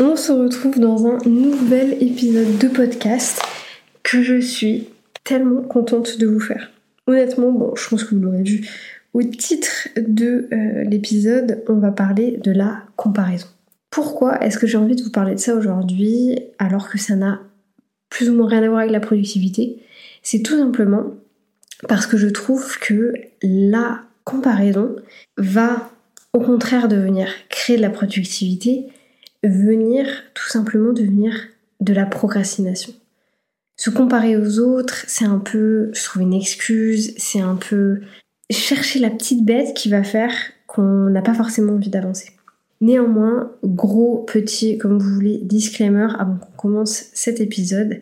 on se retrouve dans un nouvel épisode de podcast que je suis tellement contente de vous faire. Honnêtement, bon, je pense que vous l'aurez vu au titre de euh, l'épisode, on va parler de la comparaison. Pourquoi est-ce que j'ai envie de vous parler de ça aujourd'hui alors que ça n'a plus ou moins rien à voir avec la productivité? C'est tout simplement parce que je trouve que la comparaison va au contraire de venir créer de la productivité, venir tout simplement devenir de la procrastination. Se comparer aux autres, c'est un peu, je trouve, une excuse, c'est un peu chercher la petite bête qui va faire qu'on n'a pas forcément envie d'avancer. Néanmoins, gros, petit, comme vous voulez, disclaimer avant qu'on commence cet épisode,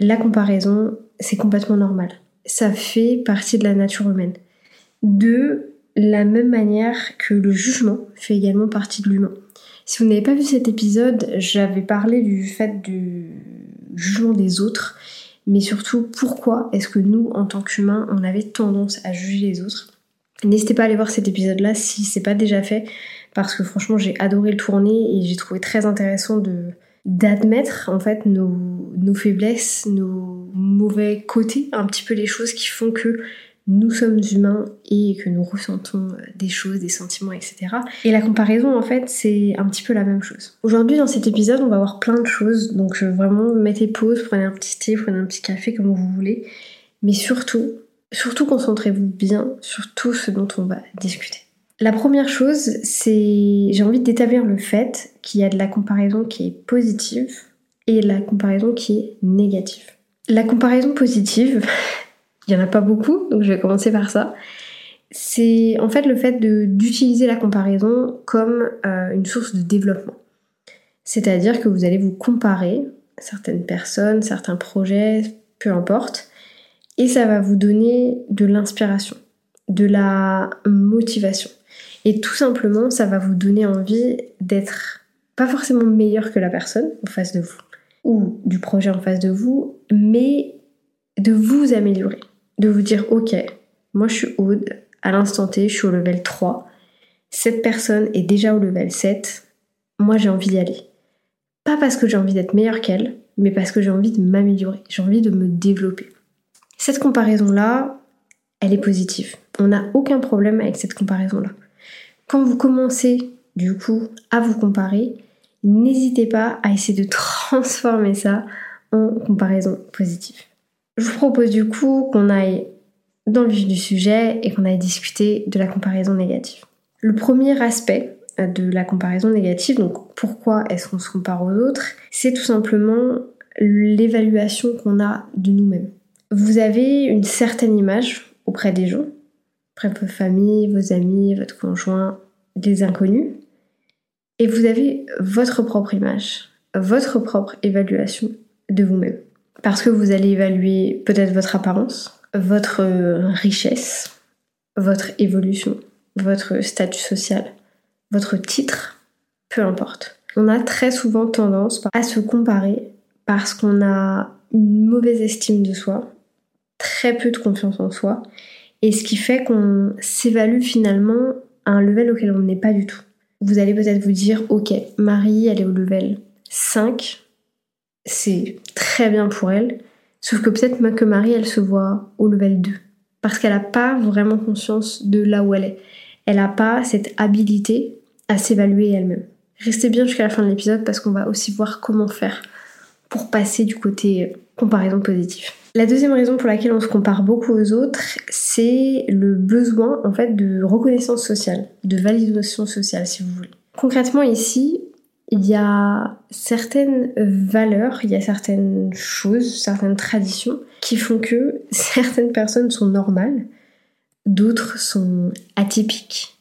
la comparaison, c'est complètement normal. Ça fait partie de la nature humaine. De la même manière que le jugement fait également partie de l'humain. Si vous n'avez pas vu cet épisode, j'avais parlé du fait du jugement des autres, mais surtout pourquoi est-ce que nous, en tant qu'humains, on avait tendance à juger les autres. N'hésitez pas à aller voir cet épisode-là si c'est pas déjà fait, parce que franchement j'ai adoré le tourner et j'ai trouvé très intéressant de d'admettre en fait nos, nos faiblesses, nos mauvais côtés, un petit peu les choses qui font que nous sommes humains et que nous ressentons euh, des choses, des sentiments, etc. Et la comparaison, en fait, c'est un petit peu la même chose. Aujourd'hui, dans cet épisode, on va voir plein de choses. Donc, vraiment, mettez pause, prenez un petit thé, prenez un petit café, comme vous voulez. Mais surtout, surtout concentrez-vous bien sur tout ce dont on va discuter. La première chose, c'est j'ai envie d'établir le fait qu'il y a de la comparaison qui est positive et la comparaison qui est négative. La comparaison positive, il n'y en a pas beaucoup, donc je vais commencer par ça. C'est en fait le fait d'utiliser la comparaison comme euh, une source de développement. C'est-à-dire que vous allez vous comparer certaines personnes, certains projets, peu importe, et ça va vous donner de l'inspiration, de la motivation. Et tout simplement, ça va vous donner envie d'être pas forcément meilleur que la personne en face de vous, ou du projet en face de vous, mais de vous améliorer de vous dire ok, moi je suis Aude, à l'instant T, je suis au level 3, cette personne est déjà au level 7, moi j'ai envie d'y aller. Pas parce que j'ai envie d'être meilleure qu'elle, mais parce que j'ai envie de m'améliorer, j'ai envie de me développer. Cette comparaison-là, elle est positive. On n'a aucun problème avec cette comparaison-là. Quand vous commencez, du coup, à vous comparer, n'hésitez pas à essayer de transformer ça en comparaison positive. Je vous propose du coup qu'on aille dans le vif du sujet et qu'on aille discuter de la comparaison négative. Le premier aspect euh, de la comparaison négative, donc pourquoi est-ce qu'on se compare aux autres, c'est tout simplement l'évaluation qu'on a de nous-mêmes. Vous avez une certaine image auprès des gens, auprès de votre famille, vos amis, votre conjoint, des inconnus, et vous avez votre propre image, votre propre évaluation de vous-même. Parce que vous allez évaluer peut-être votre apparence, votre euh, richesse, votre évolution, votre statut social, votre titre, peu importe. On a très souvent tendance à se comparer parce qu'on a une mauvaise estime de soi, très peu de confiance en soi, et ce qui fait qu'on s'évalue finalement à un level auquel on n'est pas du tout. Vous allez peut-être vous dire, ok, Marie, elle est au level 5, c'est très bien pour elle. Sauf que peut-être que Marie, elle se voit au level 2. Parce qu'elle n'a pas vraiment conscience de là où elle est. Elle n'a pas cette habilité à s'évaluer elle-même. Restez bien jusqu'à la fin de l'épisode parce qu'on va aussi voir comment faire pour passer du côté comparaison positive. La deuxième raison pour laquelle on se compare beaucoup aux autres, c'est le besoin en fait de reconnaissance sociale, de validation sociale si vous voulez. Concrètement ici, il y a certaines valeurs, il y a certaines choses, certaines traditions qui font que certaines personnes sont normales, d'autres sont atypiques,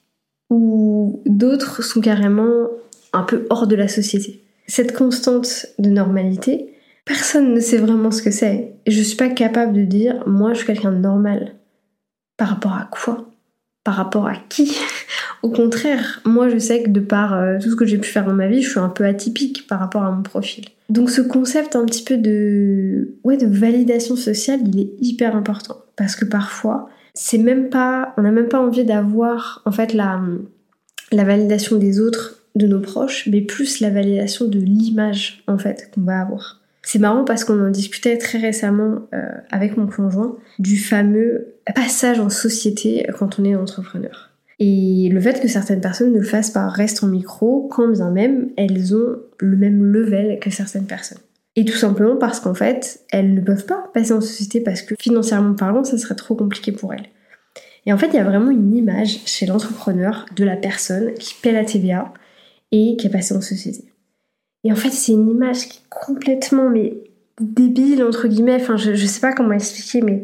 ou d'autres sont carrément un peu hors de la société. Cette constante de normalité, personne ne sait vraiment ce que c'est. Je suis pas capable de dire, moi je suis quelqu'un de normal. Par rapport à quoi? Par rapport à qui? Au contraire, moi je sais que de par euh, tout ce que j'ai pu faire dans ma vie, je suis un peu atypique par rapport à mon profil. Donc ce concept un petit peu de ouais de validation sociale, il est hyper important parce que parfois, c'est même pas on n'a même pas envie d'avoir en fait la la validation des autres de nos proches, mais plus la validation de l'image en fait qu'on va avoir. C'est marrant parce qu'on en discutait très récemment euh, avec mon conjoint du fameux passage en société quand on est entrepreneur. Et le fait que certaines personnes ne le fassent pas restent en micro, quand bien même elles ont le même level que certaines personnes. Et tout simplement parce qu'en fait, elles ne peuvent pas passer en société parce que financièrement parlant, ça serait trop compliqué pour elles. Et en fait, il y a vraiment une image chez l'entrepreneur de la personne qui paie la TVA et qui est passée en société. Et en fait, c'est une image qui est complètement débile entre guillemets. Enfin, je, je sais pas comment expliquer, mais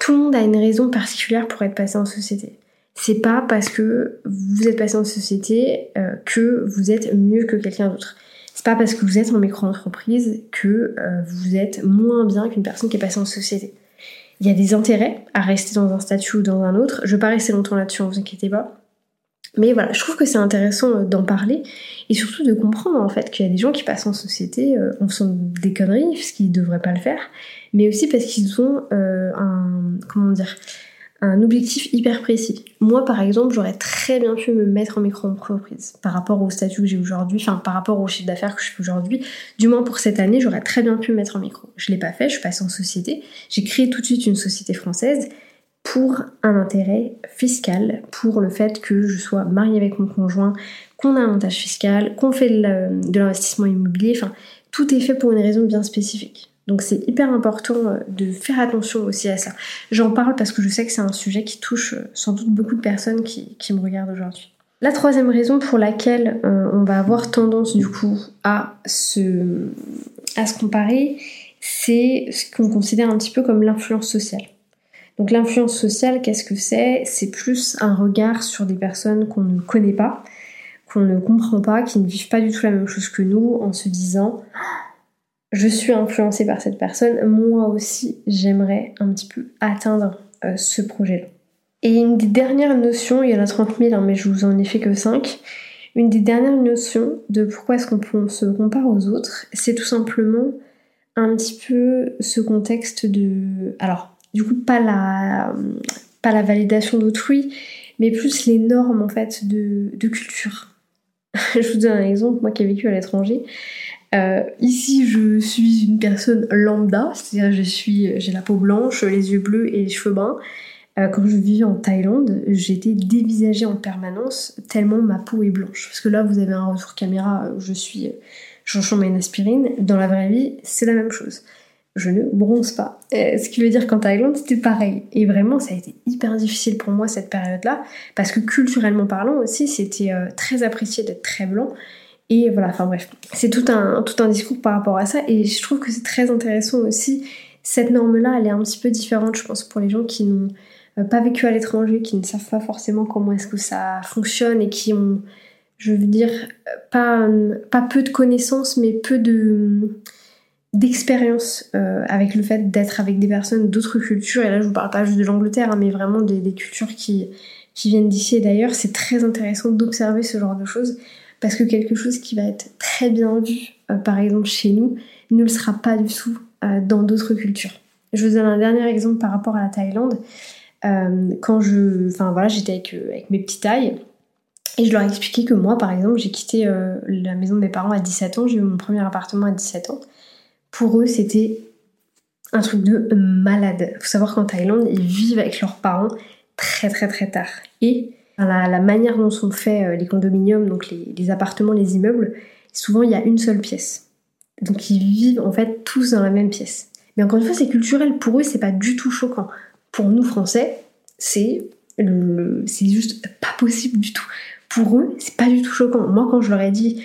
tout le monde a une raison particulière pour être passé en société. C'est pas parce que vous êtes passé en société euh, que vous êtes mieux que quelqu'un d'autre. C'est pas parce que vous êtes en micro-entreprise que euh, vous êtes moins bien qu'une personne qui est passée en société. Il y a des intérêts à rester dans un statut ou dans un autre. Je vais pas rester longtemps là-dessus, ne vous inquiétez pas. Mais voilà, je trouve que c'est intéressant euh, d'en parler et surtout de comprendre en fait qu'il y a des gens qui passent en société euh, en faisant des conneries, parce qu'ils devraient pas le faire, mais aussi parce qu'ils ont euh, un comment dire un objectif hyper précis. Moi par exemple, j'aurais très bien pu me mettre en micro-entreprise par rapport au statut que j'ai aujourd'hui, enfin par rapport au chiffre d'affaires que je fais aujourd'hui, du moins pour cette année, j'aurais très bien pu me mettre en micro. Je l'ai pas fait, je suis passée en société, j'ai créé tout de suite une société française pour un intérêt fiscal, pour le fait que je sois mariée avec mon conjoint, qu'on a un avantage fiscal, qu'on fait de l'investissement immobilier, enfin tout est fait pour une raison bien spécifique. Donc c'est hyper important euh, de faire attention aussi à ça. J'en parle parce que je sais que c'est un sujet qui touche euh, sans doute beaucoup de personnes qui, me regardent aujourd'hui. La troisième raison pour laquelle euh, on va avoir tendance du coup à se comparer, c'est ce qu'on considère un petit peu comme l'influence sociale. Donc l'influence sociale, qu'est-ce que c'est? C'est plus un regard sur des personnes qu'on ne connaît pas, qu'on ne comprend pas, qui ne vivent pas du tout la même chose que nous, en se disant je suis influencée par cette personne, moi aussi j'aimerais un petit peu atteindre euh, ce projet-là. Et une des dernières notions, il y en a 30 000, hein, mais je vous en ai fait que 5, une des dernières notions de pourquoi est-ce qu'on se compare aux autres, c'est tout simplement un petit peu ce contexte de... Alors, du coup pas la, pas la validation d'autrui, mais plus les normes en fait de, culture. je vous donne un exemple, moi qui ai vécu à l'étranger. Euh, ici, je suis une personne lambda, c'est-à-dire je suis, j'ai la peau blanche, les yeux bleus et les cheveux bruns. Euh, quand je vivais en Thaïlande, j'étais dévisagée en permanence tellement ma peau est blanche. Parce que là, vous avez un retour caméra, je suis, je une aspirine. Dans la vraie vie, c'est la même chose je ne bronze pas. Euh, ce qui veut dire qu'en Thaïlande, c'était pareil. Et vraiment, ça a été hyper difficile pour moi cette période-là, parce que culturellement parlant aussi, c'était euh, très apprécié d'être très blanc. Et voilà, enfin bref, c'est tout un, discours par rapport à ça, et je trouve que c'est très intéressant aussi. Cette norme-là, elle est un petit peu différente, je pense, pour les gens qui n'ont euh, pas vécu à l'étranger, qui ne savent pas forcément comment est-ce que ça fonctionne et qui ont, je veux dire, pas peu de connaissances, mais peu de d'expérience euh, avec le fait d'être avec des personnes d'autres cultures, et là je vous parle pas juste de l'Angleterre, hein, mais vraiment des, cultures qui, qui viennent d'ici et d'ailleurs, c'est très intéressant d'observer ce genre de choses, parce que quelque chose qui va être très bien vu, euh, par exemple chez nous, ne le sera pas du tout euh, dans d'autres cultures. Je vous donne un dernier exemple par rapport à la Thaïlande. quand je, enfin voilà, j'étais avec, avec mes petits tailles, et je leur ai expliqué que moi, par exemple, j'ai quitté la maison de mes parents à 17 ans, j'ai eu mon premier appartement à 17 ans pour eux, c'était un truc de malade. Faut savoir qu'en Thaïlande, ils vivent avec leurs parents très très très tard. Et la, manière dont sont faits euh, les condominiums, donc les, appartements, les immeubles, souvent il y a une seule pièce. Donc ils vivent en fait tous dans la même pièce. Mais encore une fois, c'est culturel. Pour eux, c'est pas du tout choquant. Pour nous, Français, c'est c'est juste pas possible du tout. Pour eux, c'est pas du tout choquant. Moi, quand je leur ai dit,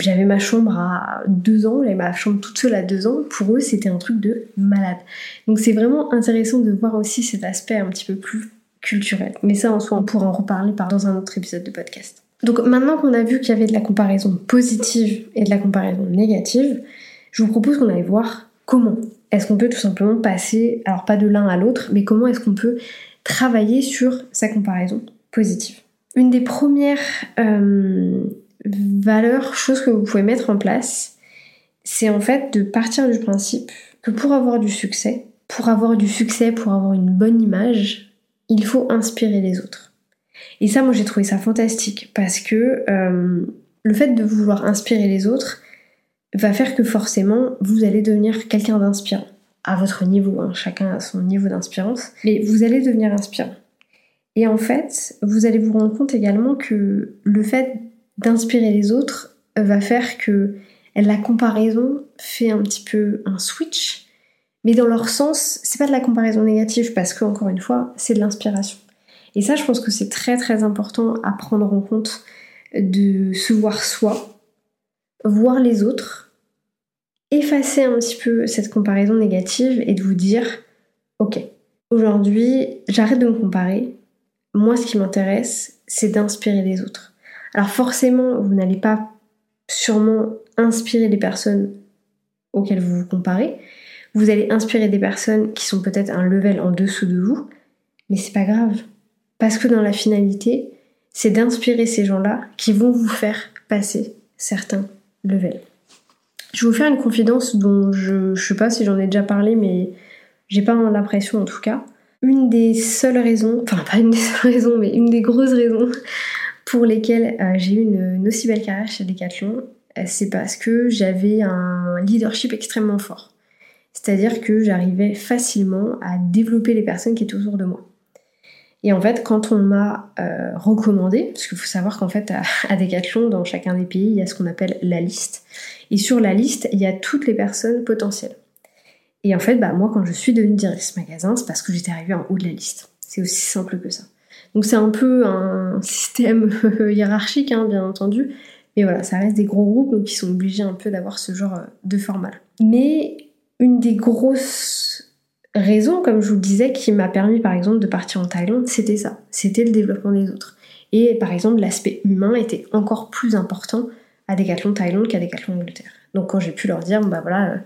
j'avais ma chambre à deux ans, j'avais ma chambre toute seule à deux ans. Pour eux, c'était un truc de malade. Donc c'est vraiment intéressant de voir aussi cet aspect un petit peu plus culturel. Mais ça, en soi, on pourra en reparler dans un autre épisode de podcast. Donc maintenant qu'on a vu qu'il y avait de la comparaison positive et de la comparaison négative, je vous propose qu'on aille voir comment est-ce qu'on peut tout simplement passer, alors pas de l'un à l'autre, mais comment est-ce qu'on peut travailler sur sa comparaison positive. Une des premières euh, valeur, chose que vous pouvez mettre en place, c'est en fait de partir du principe que pour avoir du succès, pour avoir du succès, pour avoir une bonne image, il faut inspirer les autres. Et ça, moi, j'ai trouvé ça fantastique parce que euh, le fait de vouloir inspirer les autres va faire que forcément vous allez devenir quelqu'un d'inspirant. À votre niveau, hein. chacun a son niveau d'inspirance, mais vous allez devenir inspirant. Et en fait, vous allez vous rendre compte également que le fait d'inspirer les autres va faire que la comparaison fait un petit peu un switch, mais dans leur sens, c'est pas de la comparaison négative parce que, encore une fois, c'est de l'inspiration. Et ça, je pense que c'est très très important à prendre en compte de se voir soi, voir les autres, effacer un petit peu cette comparaison négative et de vous dire, ok, aujourd'hui, j'arrête de me comparer. Moi, ce qui m'intéresse, c'est d'inspirer les autres. Alors forcément, vous n'allez pas sûrement inspirer les personnes auxquelles vous vous comparez. Vous allez inspirer des personnes qui sont peut-être un level en dessous de vous, mais c'est pas grave. Parce que dans la finalité, c'est d'inspirer ces gens-là qui vont vous faire passer certains levels. Je vais vous faire une confidence dont je, ne sais pas si j'en ai déjà parlé, mais j'ai pas l'impression en tout cas. Une des seules raisons, enfin pas une des seules raisons, mais une des grosses raisons pour lesquelles euh, j'ai eu une, aussi belle carrière chez Decathlon, euh, c'est parce que j'avais un leadership extrêmement fort. C'est-à-dire que j'arrivais facilement à développer les personnes qui étaient autour de moi. Et en fait, quand on m'a euh, recommandé, parce qu'il faut savoir qu'en fait, à, Decathlon, dans chacun des pays, il y a ce qu'on appelle la liste. Et sur la liste, il y a toutes les personnes potentielles. Et en fait, bah, moi, quand je suis devenue directrice magasin, c'est parce que j'étais arrivée en haut de la liste. C'est aussi simple que ça. Donc c'est un peu un système hiérarchique, hein, bien entendu. Mais voilà, ça reste des gros groupes, donc ils sont obligés un peu d'avoir ce genre de format. Mais une des grosses raison, comme je vous le disais, qui m'a permis par exemple de partir en Thaïlande, c'était ça, c'était le développement des autres. Et par exemple, l'aspect humain était encore plus important à Decathlon Thaïlande qu'à Decathlon Angleterre. Donc quand j'ai pu leur dire, bah voilà, euh,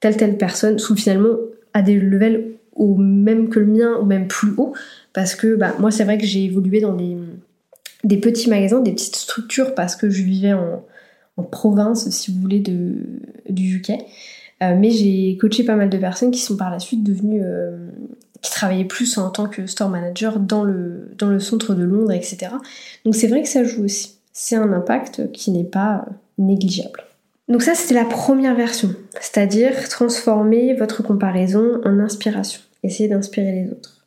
telle telle personne, sont finalement à des levels au même que le mien, ou même plus haut, parce que bah, moi c'est vrai que j'ai évolué dans des, des petits magasins, des petites structures, parce que je vivais en, en province, si vous voulez, de, du UK. Euh, mais j'ai coaché pas mal de personnes qui sont par la suite devenues euh, qui travaillaient plus en tant que store manager dans le, dans le centre de Londres, etc. Donc c'est vrai que ça joue aussi. C'est un impact qui n'est pas négligeable. Donc ça, c'était la première version, c'est-à-dire transformer votre comparaison en inspiration, essayer d'inspirer les autres.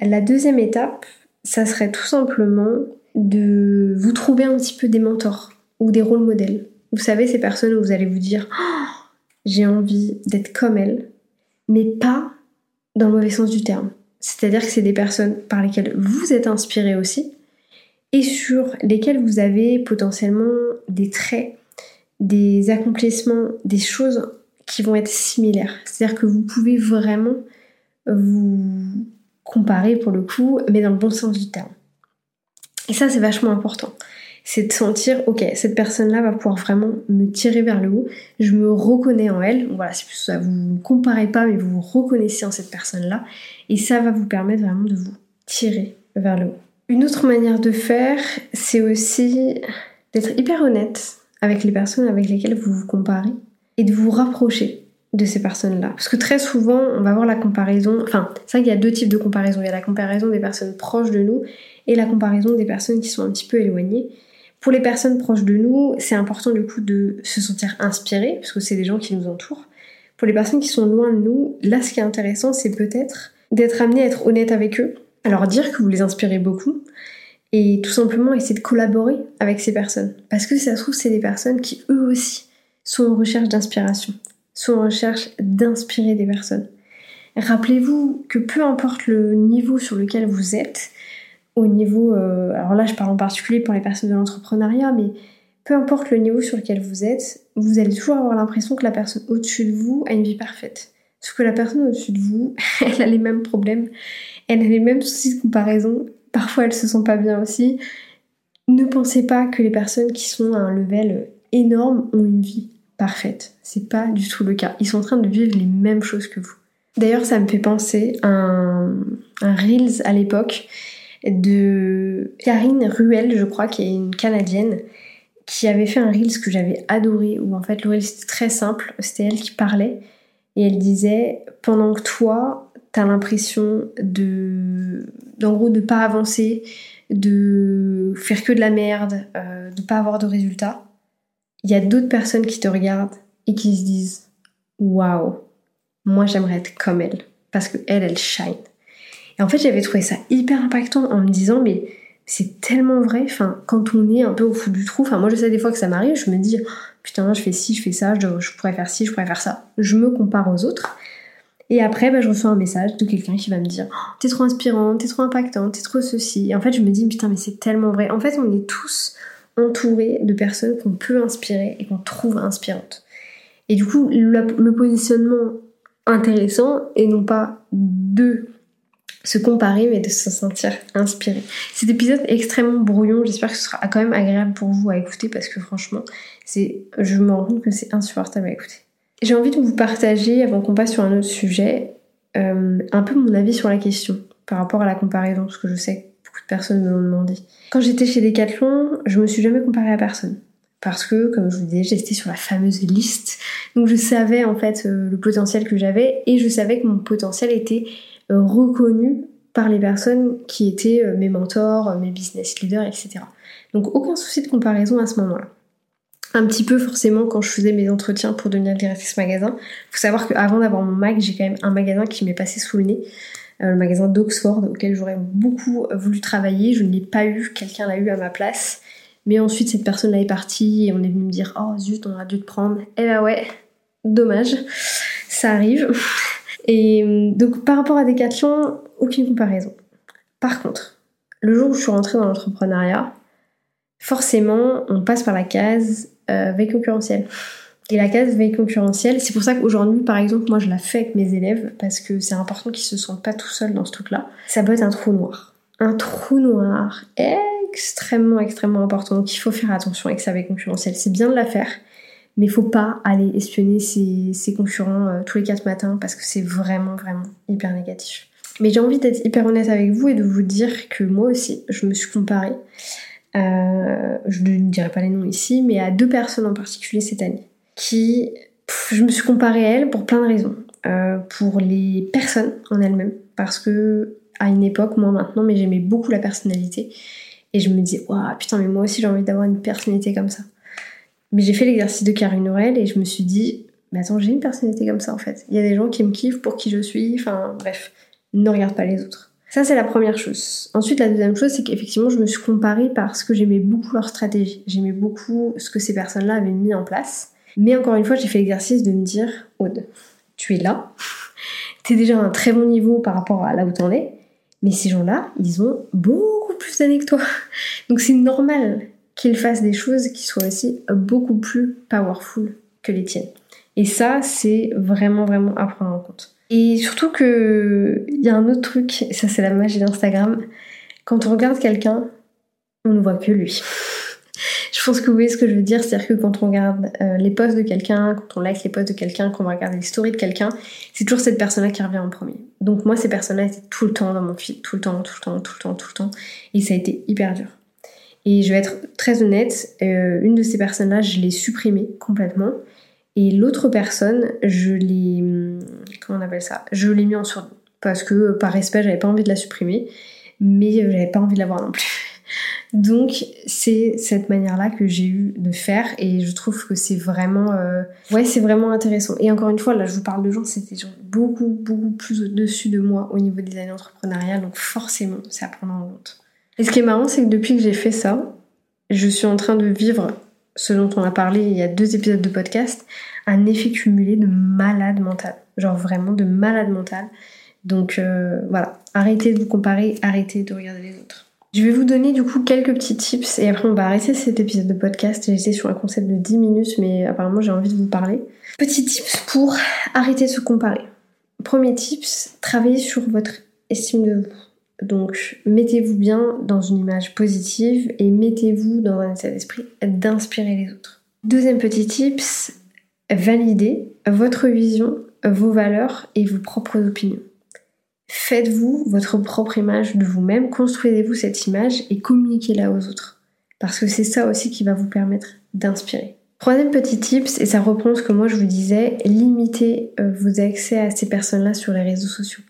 La deuxième étape, ça serait tout simplement de vous trouver un petit peu des mentors ou des rôles modèles. Vous savez, ces personnes où vous allez vous dire oh, j'ai envie d'être comme elle, mais pas dans le mauvais sens du terme. C'est-à-dire que c'est des personnes par lesquelles vous êtes inspiré aussi et sur lesquelles vous avez potentiellement des traits, des accomplissements, des choses qui vont être similaires. C'est-à-dire que vous pouvez vraiment vous comparer pour le coup, mais dans le bon sens du terme. Et ça, c'est vachement important. C'est de sentir, ok, cette personne-là va pouvoir vraiment me tirer vers le haut, je me reconnais en elle, voilà, c'est plus ça, vous ne comparez pas, mais vous vous reconnaissez en cette personne-là, et ça va vous permettre vraiment de vous tirer vers le haut. Une autre manière de faire, c'est aussi d'être hyper honnête avec les personnes avec lesquelles vous vous comparez, et de vous rapprocher de ces personnes-là. Parce que très souvent, on va voir la comparaison, enfin, c'est vrai qu'il y a deux types de comparaison, il y a la comparaison des personnes proches de nous, et la comparaison des personnes qui sont un petit peu éloignées. Pour les personnes proches de nous, c'est important du coup de se sentir inspiré, parce que c'est des gens qui nous entourent. Pour les personnes qui sont loin de nous, là ce qui est intéressant, c'est peut-être d'être amené à être honnête avec eux, alors dire que vous les inspirez beaucoup, et tout simplement essayer de collaborer avec ces personnes. Parce que ça se trouve, c'est des personnes qui eux aussi sont en recherche d'inspiration, sont en recherche d'inspirer des personnes. Rappelez-vous que peu importe le niveau sur lequel vous êtes, au niveau, euh, alors là je parle en particulier pour les personnes de l'entrepreneuriat, mais peu importe le niveau sur lequel vous êtes, vous allez toujours avoir l'impression que la personne au-dessus de vous a une vie parfaite. Sauf que la personne au-dessus de vous, elle a les mêmes problèmes, elle a les mêmes soucis de comparaison, parfois elle se sent pas bien aussi. Ne pensez pas que les personnes qui sont à un level énorme ont une vie C'est pas du tout le cas. Ils sont en train de vivre les mêmes choses que vous. D'ailleurs, ça me fait penser à un, un Reels à l'époque de Karine Ruel, je crois, qui est une Canadienne, qui avait fait un Reels que j'avais adoré, où en fait le Reels c'était très simple, c'était elle qui parlait, et elle disait, pendant que toi, t'as l'impression de, d'en gros, de pas avancer, de faire que de la merde, euh, de pas avoir de résultats, il y a d'autres personnes qui te regardent et qui se disent waouh, moi j'aimerais être comme elle parce que elle, elle shine. Et en fait, j'avais trouvé ça hyper impactant en me disant mais c'est tellement vrai. Enfin, quand on est un peu au fond du trou, enfin moi je sais des fois que ça m'arrive, je me dis putain, je fais ci, je fais ça, je, pourrais faire ci, je pourrais faire ça. Je me compare aux autres. Et après, bah, je reçois un message de quelqu'un qui va me dire oh, T'es trop inspirante, t'es trop impactante, t'es trop ceci. Et en fait, je me dis Putain, mais c'est tellement vrai. En fait, on est tous entourés de personnes qu'on peut inspirer et qu'on trouve inspirantes. Et du coup, le, positionnement intéressant, et non pas de se comparer, mais de se sentir inspiré. Cet épisode est extrêmement brouillon, j'espère que ce sera quand même agréable pour vous à écouter parce que franchement, c'est, je me rends compte que c'est insupportable à écouter. J'ai envie de vous partager, avant qu'on passe sur un autre sujet, euh, un peu mon avis sur la question par rapport à la comparaison, parce que je sais beaucoup de personnes me l'ont demandé. Quand j'étais chez Decathlon, je me suis jamais comparée à personne. Parce que, comme je vous disais, j'étais sur la fameuse liste. Donc je savais en fait euh, le potentiel que j'avais et je savais que mon potentiel était euh, reconnu par les personnes qui étaient mes mentors, mes business leaders, etc. Donc aucun souci de comparaison à ce moment-là un petit peu forcément quand je faisais mes entretiens pour devenir directrice magasin. Faut savoir qu'avant d'avoir mon Mac, j'ai quand même un magasin qui m'est passé sous le nez, euh, le magasin d'Oxford auquel j'aurais beaucoup voulu travailler. Je ne l'ai pas eu, quelqu'un l'a eu à ma place. Mais ensuite cette personne-là est partie et on est venu me dire oh zut on a dû te prendre. Eh bah ouais, dommage, ça arrive. Et euh, donc par rapport à Decathlon, aucune comparaison. Par contre, le jour où je suis rentrée dans l'entrepreneuriat, forcément on passe par la case euh, veille concurrentielle. Et la case veille concurrentielle, c'est pour ça qu'aujourd'hui, par exemple, moi je la fais avec mes élèves parce que c'est important qu'ils se sentent pas tout seuls dans ce truc-là. Ça peut être un trou noir. Un trou noir extrêmement, extrêmement important. Donc il faut faire attention avec sa veille concurrentielle. C'est bien de la faire, mais faut pas aller espionner ses, concurrents euh, tous les quatre matins parce que c'est vraiment, vraiment hyper négatif. Mais j'ai envie d'être hyper honnête avec vous et de vous dire que moi aussi, je me suis comparée euh, je ne dirai pas les noms ici, mais à deux personnes en particulier cette année, qui, je me suis comparée à elles pour plein de raisons. Euh, pour les personnes en elles-mêmes, parce que à une époque, moi maintenant, mais j'aimais beaucoup la personnalité, et je me disais, waouh, putain, mais moi aussi j'ai envie d'avoir une personnalité comme ça. Mais j'ai fait l'exercice de Karine Aurel et je me suis dit, mais attends, j'ai une personnalité comme ça en fait. Il y a des gens qui me kiffent pour qui je suis, enfin bref, ne regarde pas les autres. Ça, c'est la première chose. Ensuite, la deuxième chose, c'est qu'effectivement, je me suis comparée parce que j'aimais beaucoup leur stratégie. J'aimais beaucoup ce que ces personnes-là avaient mis en place. Mais encore une fois, j'ai fait l'exercice de me dire, Aude, tu es là, tu es déjà à un très bon niveau par rapport à là où t'en es, mais ces gens-là, ils ont beaucoup plus d'années que toi. Donc c'est normal qu'ils fassent des choses qui soient aussi beaucoup plus powerful que les tiennes. Et ça, c'est vraiment, vraiment à prendre en compte. Et surtout que il y a un autre truc, et ça c'est la magie d'Instagram, quand on regarde quelqu'un, on ne voit que lui. Je pense que vous voyez ce que je veux dire, c'est-à-dire que quand on regarde euh, les posts de quelqu'un, quand on like les posts de quelqu'un, quand on regarde les stories de quelqu'un, c'est toujours cette personne-là qui revient en premier. Donc moi, ces personnes-là étaient tout le temps dans mon feed, tout le temps, tout le temps, tout le temps, tout le temps, et ça a été hyper dur. Et je vais être très honnête, euh, une de ces personnes-là, je l'ai supprimée complètement. Et l'autre personne, je l'ai. Comment on appelle ça? Je l'ai mis en surdoué. Parce que par respect, j'avais pas envie de la supprimer. Mais j'avais pas envie de la voir non plus. Donc c'est cette manière-là que j'ai eu de faire et je trouve que c'est vraiment, euh, ouais, c'est vraiment intéressant. Et encore une fois, là, je vous parle de gens, c'était beaucoup, beaucoup plus au-dessus de moi au niveau des années entrepreneuriales, donc forcément, c'est à prendre en compte. Et ce qui est marrant, c'est que depuis que j'ai fait ça, je suis en train de vivre ce dont on a parlé il y a deux épisodes de podcast, un effet cumulé de malade mental. Genre vraiment de malade mental. Donc euh, voilà, arrêtez de vous comparer, arrêtez de regarder les autres. Je vais vous donner du coup quelques petits tips et après on va arrêter cet épisode de podcast. J'étais sur un concept de 10 minutes mais apparemment j'ai envie de vous parler. Petits tips pour arrêter de se comparer. Premier tips, travaillez sur votre estime de vous. Donc mettez-vous bien dans une image positive et mettez-vous dans un état d'esprit d'inspirer les autres. Deuxième petit tips, validez votre vision, vos valeurs et vos propres opinions. Faites-vous votre propre image de vous-même, construisez-vous cette image et communiquez-la aux autres. Parce que c'est ça aussi qui va vous permettre d'inspirer. Troisième petit tips, et ça reprend ce que moi je vous disais, limitez euh, vos accès à ces personnes-là sur les réseaux sociaux.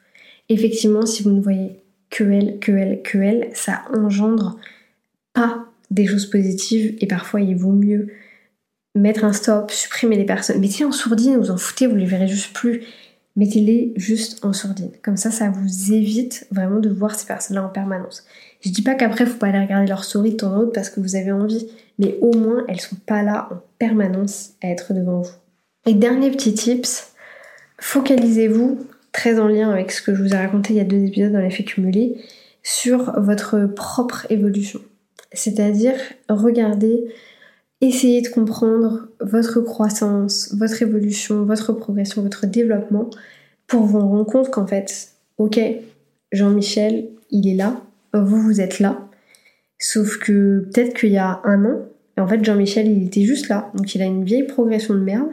Effectivement, si vous ne voyez que elle, que elle, que elle, ça engendre pas des choses positives et parfois il vaut mieux mettre un stop, supprimer les personnes. Mettez en sourdine, vous en foutez, vous les verrez juste plus. Mettez-les juste en sourdine. Comme ça, ça vous évite vraiment de voir ces personnes-là en permanence. Je dis pas qu'après, faut pas aller regarder leur story de temps en autre parce que vous avez envie, mais au moins, elles sont pas là en permanence à être devant vous. Et dernier petit tips, focalisez-vous, très en lien avec ce que je vous ai raconté il y a deux épisodes dans l'effet cumulé, sur votre propre évolution. C'est-à-dire, regardez essayez de comprendre votre croissance, votre évolution, votre progression, votre développement pour vous rendre compte qu'en fait, ok, Jean-Michel, il est là, vous, vous êtes là. Sauf que peut-être qu'il y a un an, en fait, Jean-Michel, il était juste là. Donc, il a une vieille progression de merde.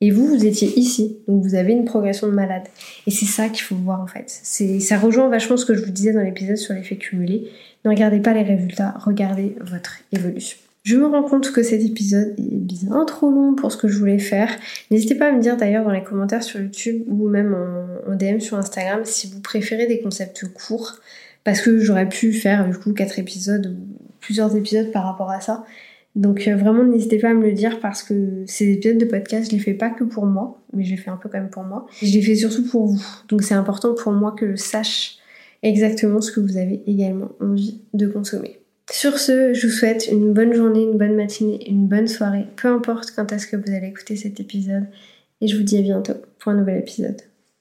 Et vous, vous étiez ici. Donc, vous avez une progression de malade. Et c'est ça qu'il faut voir, en fait. Ça rejoint vachement ce que je vous disais dans l'épisode sur l'effet cumulé. Ne regardez pas les résultats, regardez votre évolution. Je me rends compte que cet épisode est bien trop long pour ce que je voulais faire. N'hésitez pas à me dire d'ailleurs dans les commentaires sur YouTube ou même en, DM sur Instagram si vous préférez des concepts courts. Parce que j'aurais pu faire du coup 4 épisodes ou plusieurs épisodes par rapport à ça. Donc euh, vraiment n'hésitez pas à me le dire parce que ces épisodes de podcast je les fais pas que pour moi, mais je les fais un peu quand même pour moi. Je les fais surtout pour vous. Donc c'est important pour moi que je sache exactement ce que vous avez également envie de consommer. Sur ce, je vous souhaite une bonne journée, une bonne matinée, une bonne soirée, peu importe quand est-ce que vous allez écouter cet épisode. Et je vous dis à bientôt pour un nouvel épisode.